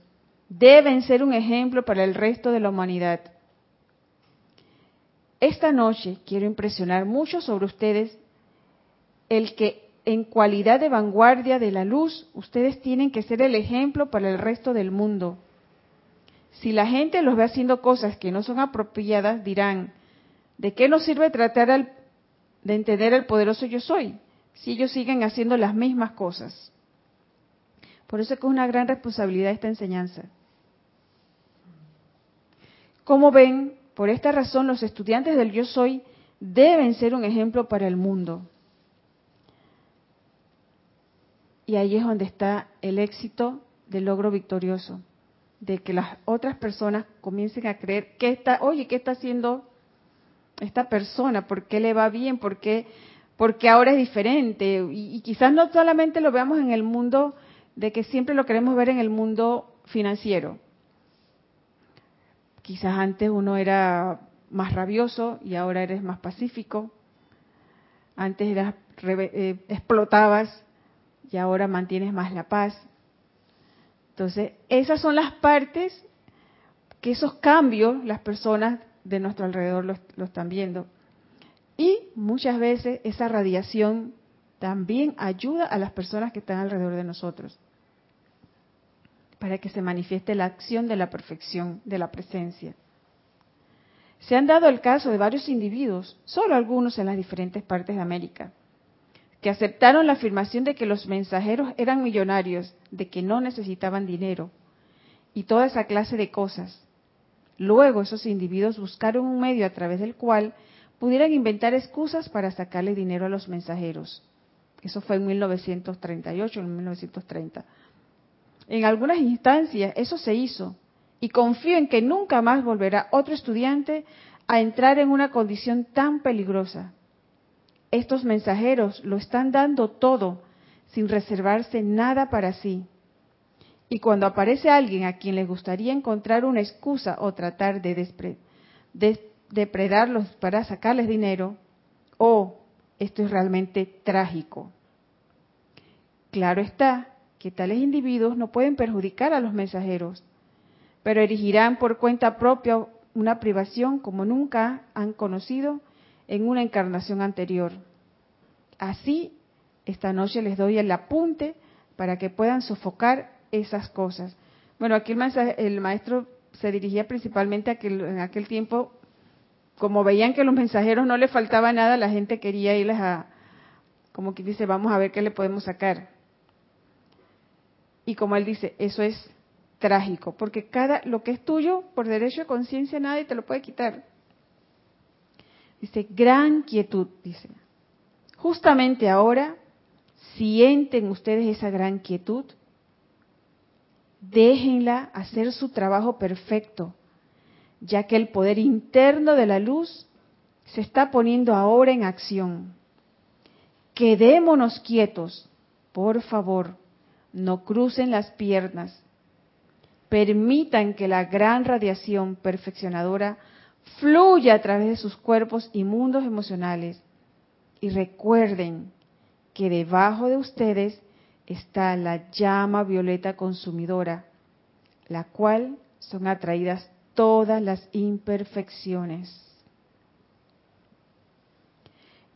deben ser un ejemplo para el resto de la humanidad. Esta noche quiero impresionar mucho sobre ustedes el que en cualidad de vanguardia de la luz, ustedes tienen que ser el ejemplo para el resto del mundo. Si la gente los ve haciendo cosas que no son apropiadas, dirán, ¿de qué nos sirve tratar de entender al poderoso yo soy si ellos siguen haciendo las mismas cosas? Por eso es que es una gran responsabilidad esta enseñanza. Como ven, por esta razón los estudiantes del yo soy deben ser un ejemplo para el mundo. Y ahí es donde está el éxito del logro victorioso, de que las otras personas comiencen a creer que está, oye, ¿qué está haciendo esta persona? ¿Por qué le va bien? ¿Por qué? Porque ahora es diferente. Y, y quizás no solamente lo veamos en el mundo de que siempre lo queremos ver en el mundo financiero. Quizás antes uno era más rabioso y ahora eres más pacífico. Antes eras, eh, explotabas y ahora mantienes más la paz. Entonces, esas son las partes que esos cambios las personas de nuestro alrededor lo, están viendo. Y muchas veces esa radiación también ayuda a las personas que están alrededor de nosotros para que se manifieste la acción de la perfección de la presencia. Se han dado el caso de varios individuos, solo algunos en las diferentes partes de América, que aceptaron la afirmación de que los mensajeros eran millonarios, de que no necesitaban dinero y toda esa clase de cosas. Luego esos individuos buscaron un medio a través del cual pudieran inventar excusas para sacarle dinero a los mensajeros. Eso fue en 1938, en 1930. En algunas instancias eso se hizo, y confío en que nunca más volverá otro estudiante a entrar en una condición tan peligrosa. Estos mensajeros lo están dando todo sin reservarse nada para sí. Y cuando aparece alguien a quien les gustaría encontrar una excusa o tratar de, depredarlos para sacarles dinero, oh, esto es realmente trágico. Claro está que tales individuos no pueden perjudicar a los mensajeros, pero erigirán por cuenta propia una privación como nunca han conocido en una encarnación anterior. Así, esta noche les doy el apunte para que puedan sofocar esas cosas. Bueno, aquí el, maestro se dirigía principalmente a que en aquel tiempo, como veían que los mensajeros no les faltaba nada, la gente quería irles a, como que dice, vamos a ver qué le podemos sacar. Y como él dice, eso es trágico, porque cada lo que es tuyo por derecho de conciencia nadie te lo puede quitar. Dice, gran quietud, dice. Justamente ahora, sienten ustedes esa gran quietud, déjenla hacer su trabajo perfecto, ya que el poder interno de la luz se está poniendo ahora en acción. Quedémonos quietos, por favor, no crucen las piernas, permitan que la gran radiación perfeccionadora fluya a través de sus cuerpos y mundos emocionales. Y recuerden que debajo de ustedes está la llama violeta consumidora, la cual son atraídas todas las imperfecciones.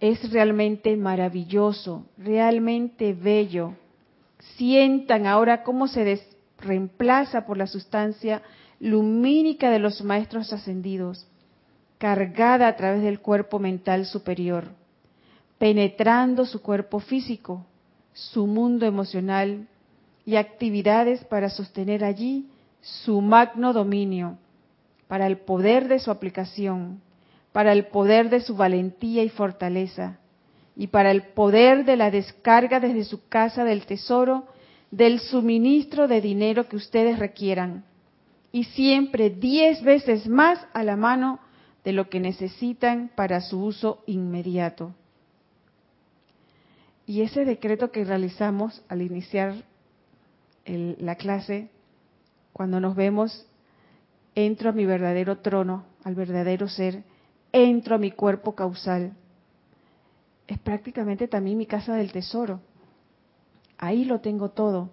Es realmente maravilloso, realmente bello. Sientan ahora cómo se des reemplaza por la sustancia lumínica de los maestros ascendidos, cargada a través del cuerpo mental superior, penetrando su cuerpo físico, su mundo emocional y actividades para sostener allí su magno dominio, para el poder de su aplicación, para el poder de su valentía y fortaleza, y para el poder de la descarga desde su casa del tesoro del suministro de dinero que ustedes requieran y siempre diez veces más a la mano de lo que necesitan para su uso inmediato. Y ese decreto que realizamos al iniciar la clase, cuando nos vemos, entro a mi verdadero trono, al verdadero ser, entro a mi cuerpo causal, es prácticamente también mi casa del tesoro ahí lo tengo todo.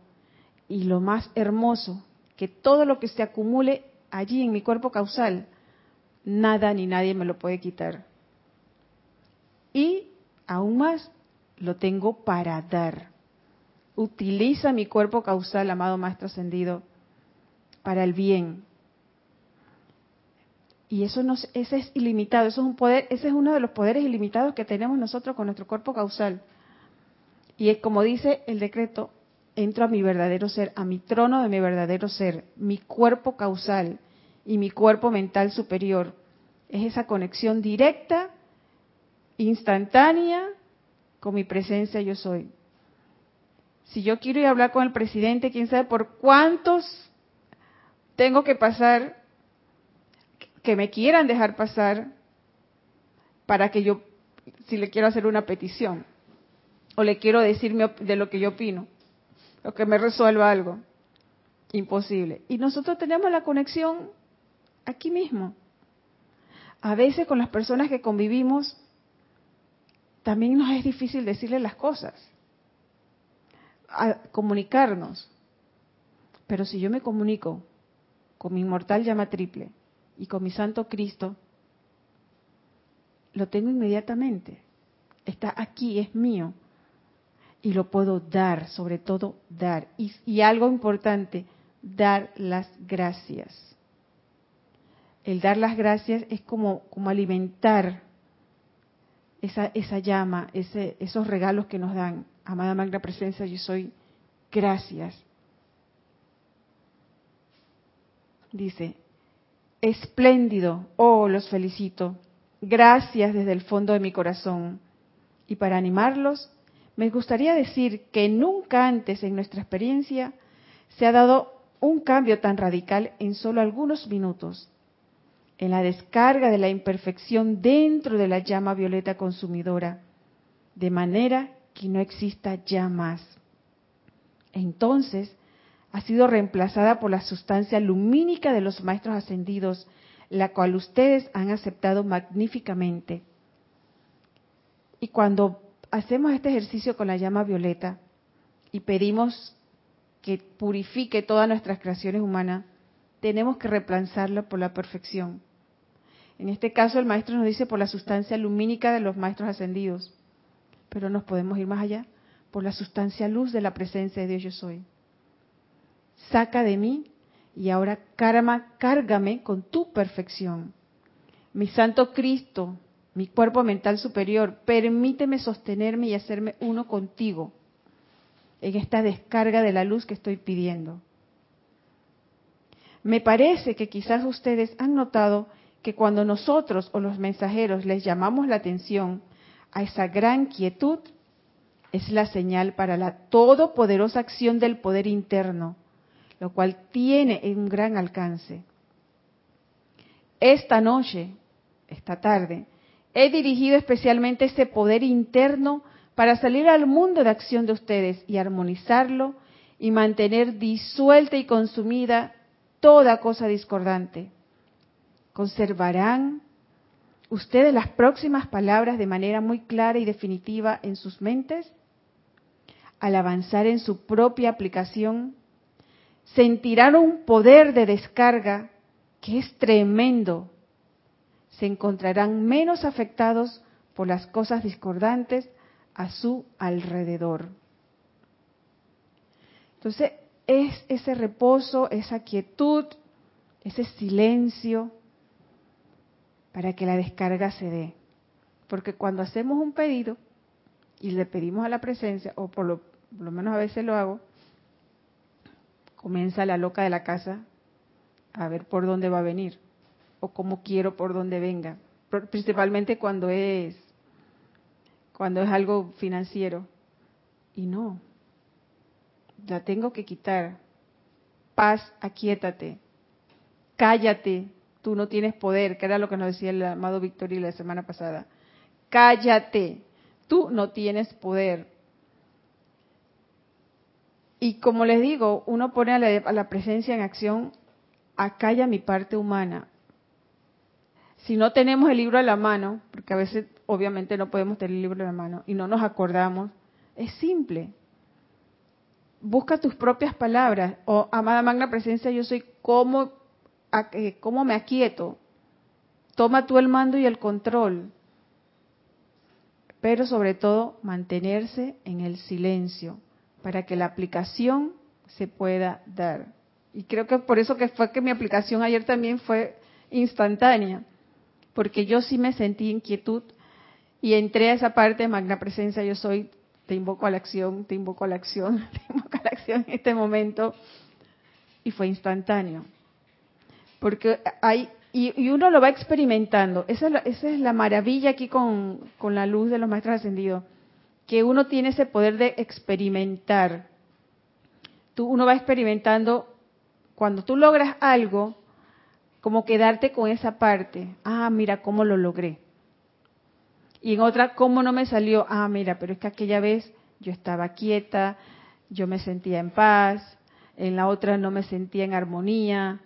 Y lo más hermoso, que todo lo que se acumule allí en mi cuerpo causal, nada ni nadie me lo puede quitar. Y aún más, lo tengo para dar. Utiliza mi cuerpo causal, amado Maestro Ascendido, para el bien. Y eso no, ese es ilimitado, eso es un poder, ese es uno de los poderes ilimitados que tenemos nosotros con nuestro cuerpo causal. Y es como dice el decreto, entro a mi verdadero ser, a mi trono de mi verdadero ser, mi cuerpo causal y mi cuerpo mental superior. Es esa conexión directa, instantánea, con mi presencia yo soy. Si yo quiero ir a hablar con el presidente, quién sabe por cuántos tengo que pasar, que me quieran dejar pasar, para que yo, si le quiero hacer una petición, o le quiero decir de lo que yo opino, o que me resuelva algo. Imposible. Y nosotros tenemos la conexión aquí mismo. A veces con las personas que convivimos, también nos es difícil decirle las cosas, a comunicarnos. Pero si yo me comunico con mi inmortal llama triple y con mi santo Cristo, lo tengo inmediatamente. Está aquí, es mío. Y lo puedo dar, sobre todo dar. Y, algo importante, dar las gracias. El dar las gracias es como, como alimentar esa, esa llama, ese, esos regalos que nos dan. Amada Magna Presencia, yo soy gracias. Dice, espléndido, oh, los felicito. Gracias desde el fondo de mi corazón. Y para animarlos, me gustaría decir que nunca antes en nuestra experiencia se ha dado un cambio tan radical en solo algunos minutos, en la descarga de la imperfección dentro de la llama violeta consumidora, de manera que no exista ya más. Entonces, ha sido reemplazada por la sustancia lumínica de los maestros ascendidos, la cual ustedes han aceptado magníficamente. Y cuando hacemos este ejercicio con la llama violeta y pedimos que purifique todas nuestras creaciones humanas, tenemos que reemplazarla por la perfección. En este caso el maestro nos dice por la sustancia lumínica de los maestros ascendidos, pero nos podemos ir más allá, por la sustancia luz de la presencia de Dios yo soy. Saca de mí y ahora karma, cárgame con tu perfección. Mi santo Cristo, mi cuerpo mental superior, permíteme sostenerme y hacerme uno contigo en esta descarga de la luz que estoy pidiendo. Me parece que quizás ustedes han notado que cuando nosotros o los mensajeros les llamamos la atención a esa gran quietud, es la señal para la todopoderosa acción del poder interno, lo cual tiene un gran alcance. Esta noche, esta tarde, he dirigido especialmente ese poder interno para salir al mundo de acción de ustedes y armonizarlo y mantener disuelta y consumida toda cosa discordante. ¿Conservarán ustedes las próximas palabras de manera muy clara y definitiva en sus mentes? Al avanzar en su propia aplicación, sentirán un poder de descarga que es tremendo. Se encontrarán menos afectados por las cosas discordantes a su alrededor. Entonces, es ese reposo, esa quietud, ese silencio para que la descarga se dé. Porque cuando hacemos un pedido y le pedimos a la presencia, o por lo, por lo menos a veces lo hago, comienza la loca de la casa a ver por dónde va a venir o cómo quiero por dónde venga. Principalmente cuando es cuando es algo financiero. Y no, la tengo que quitar. Paz, aquíétate. Cállate, tú no tienes poder, que era lo que nos decía el amado Victorio la semana pasada. Cállate, tú no tienes poder. Y como les digo, uno pone a la, a la presencia en acción, acalla mi parte humana. Si no tenemos el libro a la mano, porque a veces obviamente no podemos tener el libro en la mano y no nos acordamos, es simple. Busca tus propias palabras. O, amada magna presencia, yo soy como, eh, me aquieto. Toma tú el mando y el control. Pero sobre todo, mantenerse en el silencio para que la aplicación se pueda dar. Y creo que por eso que fue que mi aplicación ayer también fue instantánea, porque yo sí me sentí inquietud y entré a esa parte de magna presencia, yo soy, te invoco a la acción, te invoco a la acción, te invoco a la acción en este momento. Y fue instantáneo. Porque hay, y, uno lo va experimentando. Esa es la, esa es la maravilla aquí con, con la luz de los maestros ascendidos. Que uno tiene ese poder de experimentar tú, uno va experimentando, cuando tú logras algo, como quedarte con esa parte. Ah, mira cómo lo logré. Y en otra, cómo no me salió. Ah, mira, pero es que aquella vez yo estaba quieta, yo me sentía en paz, en la otra no me sentía en armonía.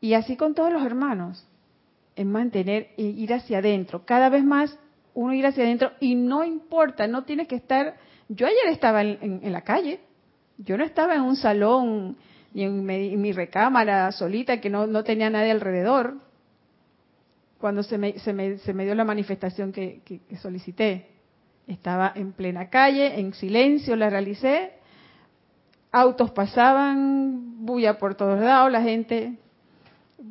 Y así con todos los hermanos, en mantener, ir hacia adentro, cada vez más uno ir hacia adentro y no importa, no tiene que estar, yo ayer estaba en, la calle, yo no estaba en un salón ni en mi, recámara solita que no, no, tenía nadie alrededor cuando se me, se me, se me dio la manifestación que solicité. Estaba en plena calle, en silencio, la realicé. Autos pasaban, bulla por todos lados, la gente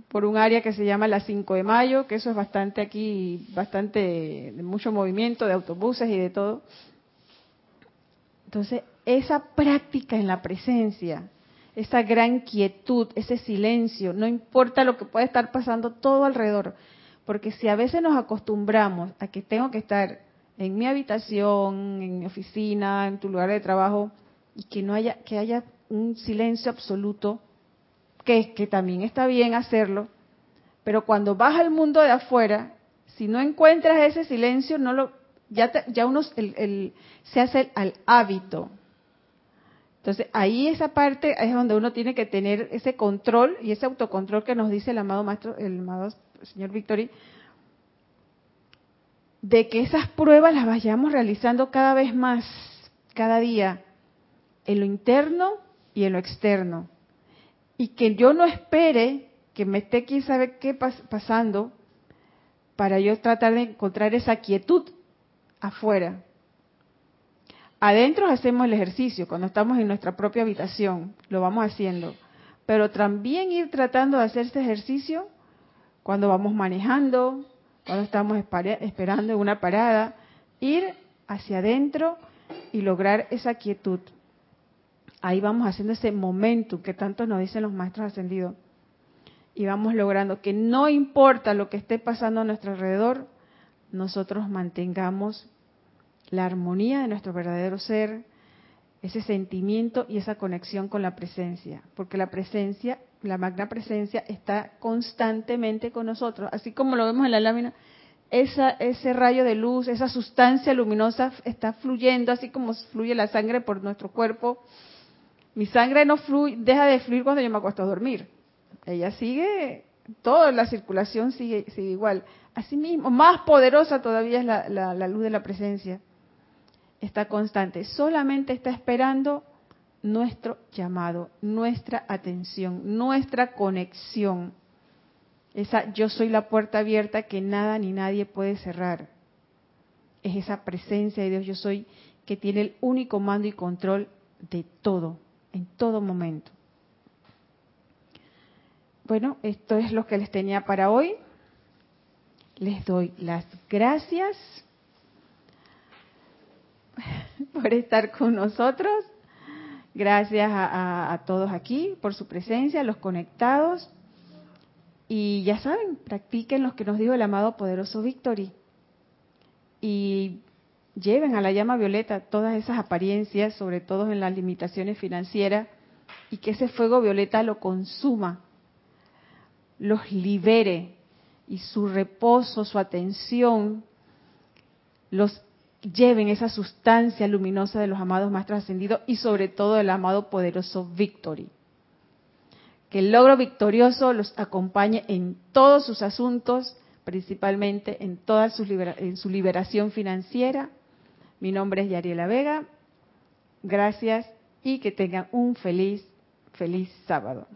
por un área que se llama la 5 de Mayo, que eso es bastante aquí, bastante, de mucho movimiento de autobuses y de todo. Entonces, esa práctica en la presencia, esa gran quietud, ese silencio, no importa lo que pueda estar pasando todo alrededor, porque si a veces nos acostumbramos a que tengo que estar en mi habitación, en mi oficina, en tu lugar de trabajo, y que no haya, que haya un silencio absoluto, que, que también está bien hacerlo, pero cuando vas al mundo de afuera, si no encuentras ese silencio, no lo, ya, ya uno el, se hace al hábito. Entonces ahí esa parte es donde uno tiene que tener ese control y ese autocontrol que nos dice el amado maestro, el amado señor Victory, de que esas pruebas las vayamos realizando cada vez más, cada día, en lo interno y en lo externo. Y que yo no espere que me esté quién sabe qué pasando para yo tratar de encontrar esa quietud afuera. Adentro hacemos el ejercicio, cuando estamos en nuestra propia habitación, lo vamos haciendo. Pero también ir tratando de hacer ese ejercicio cuando vamos manejando, cuando estamos esperando en una parada, ir hacia adentro y lograr esa quietud. Ahí vamos haciendo ese momento que tanto nos dicen los maestros ascendidos. Y vamos logrando que no importa lo que esté pasando a nuestro alrededor, nosotros mantengamos la armonía de nuestro verdadero ser, ese sentimiento y esa conexión con la presencia, porque la presencia la magna presencia está constantemente con nosotros, así como lo vemos en la lámina, esa, ese rayo de luz, esa sustancia luminosa está fluyendo, así como fluye la sangre por nuestro cuerpo. Mi sangre no fluye, deja de fluir cuando yo me acuesto a dormir. Ella sigue, toda la circulación sigue, sigue igual. Asimismo, más poderosa todavía es la, la luz de la presencia. Está constante, solamente está esperando nuestro llamado, nuestra atención, nuestra conexión. Esa yo soy la puerta abierta que nada ni nadie puede cerrar. Es esa presencia de Dios yo soy que tiene el único mando y control de todo, en todo momento. Bueno, esto es lo que les tenía para hoy. Les doy las gracias por estar con nosotros. Gracias a, todos aquí por su presencia, los conectados. Y ya saben, practiquen los que nos dijo el amado poderoso Victory. Y lleven a la llama violeta todas esas apariencias, sobre todo en las limitaciones financieras, y que ese fuego violeta lo consuma, los libere y su reposo, su atención, los lleven esa sustancia luminosa de los amados más trascendidos y sobre todo el amado poderoso Victory. Que el logro victorioso los acompañe en todos sus asuntos, principalmente en toda su, en su liberación financiera. Mi nombre es Yariela Vega. Gracias y que tengan un feliz, feliz sábado.